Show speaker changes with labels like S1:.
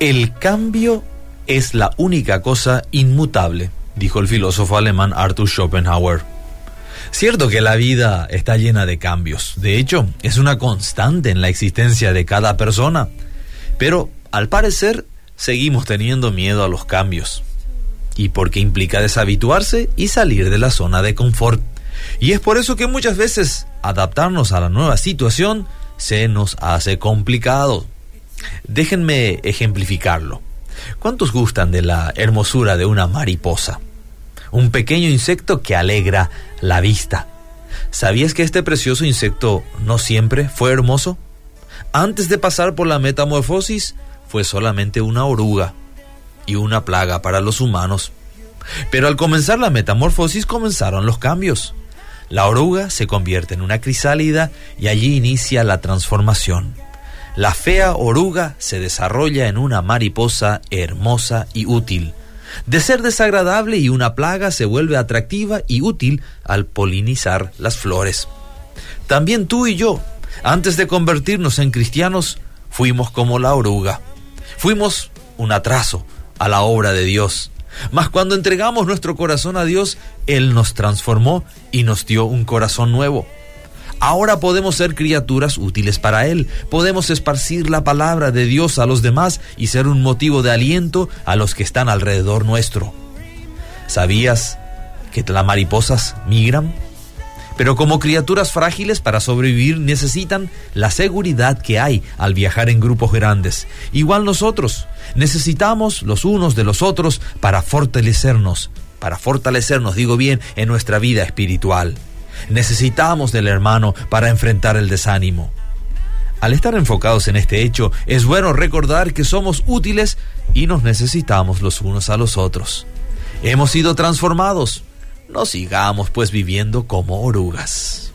S1: El cambio es la única cosa inmutable, dijo el filósofo alemán Arthur Schopenhauer. Cierto que la vida está llena de cambios, de hecho, es una constante en la existencia de cada persona, pero al parecer seguimos teniendo miedo a los cambios, y porque implica deshabituarse y salir de la zona de confort. Y es por eso que muchas veces adaptarnos a la nueva situación se nos hace complicado. Déjenme ejemplificarlo. ¿Cuántos gustan de la hermosura de una mariposa? Un pequeño insecto que alegra la vista. ¿Sabías que este precioso insecto no siempre fue hermoso? Antes de pasar por la metamorfosis, fue solamente una oruga y una plaga para los humanos. Pero al comenzar la metamorfosis comenzaron los cambios. La oruga se convierte en una crisálida y allí inicia la transformación. La fea oruga se desarrolla en una mariposa hermosa y útil. De ser desagradable y una plaga se vuelve atractiva y útil al polinizar las flores. También tú y yo, antes de convertirnos en cristianos, fuimos como la oruga. Fuimos un atraso a la obra de Dios. Mas cuando entregamos nuestro corazón a Dios, Él nos transformó y nos dio un corazón nuevo. Ahora podemos ser criaturas útiles para Él, podemos esparcir la palabra de Dios a los demás y ser un motivo de aliento a los que están alrededor nuestro. ¿Sabías que las mariposas migran? Pero como criaturas frágiles para sobrevivir necesitan la seguridad que hay al viajar en grupos grandes. Igual nosotros necesitamos los unos de los otros para fortalecernos, para fortalecernos, digo bien, en nuestra vida espiritual. Necesitamos del hermano para enfrentar el desánimo. Al estar enfocados en este hecho, es bueno recordar que somos útiles y nos necesitamos los unos a los otros. Hemos sido transformados, no sigamos pues viviendo como orugas.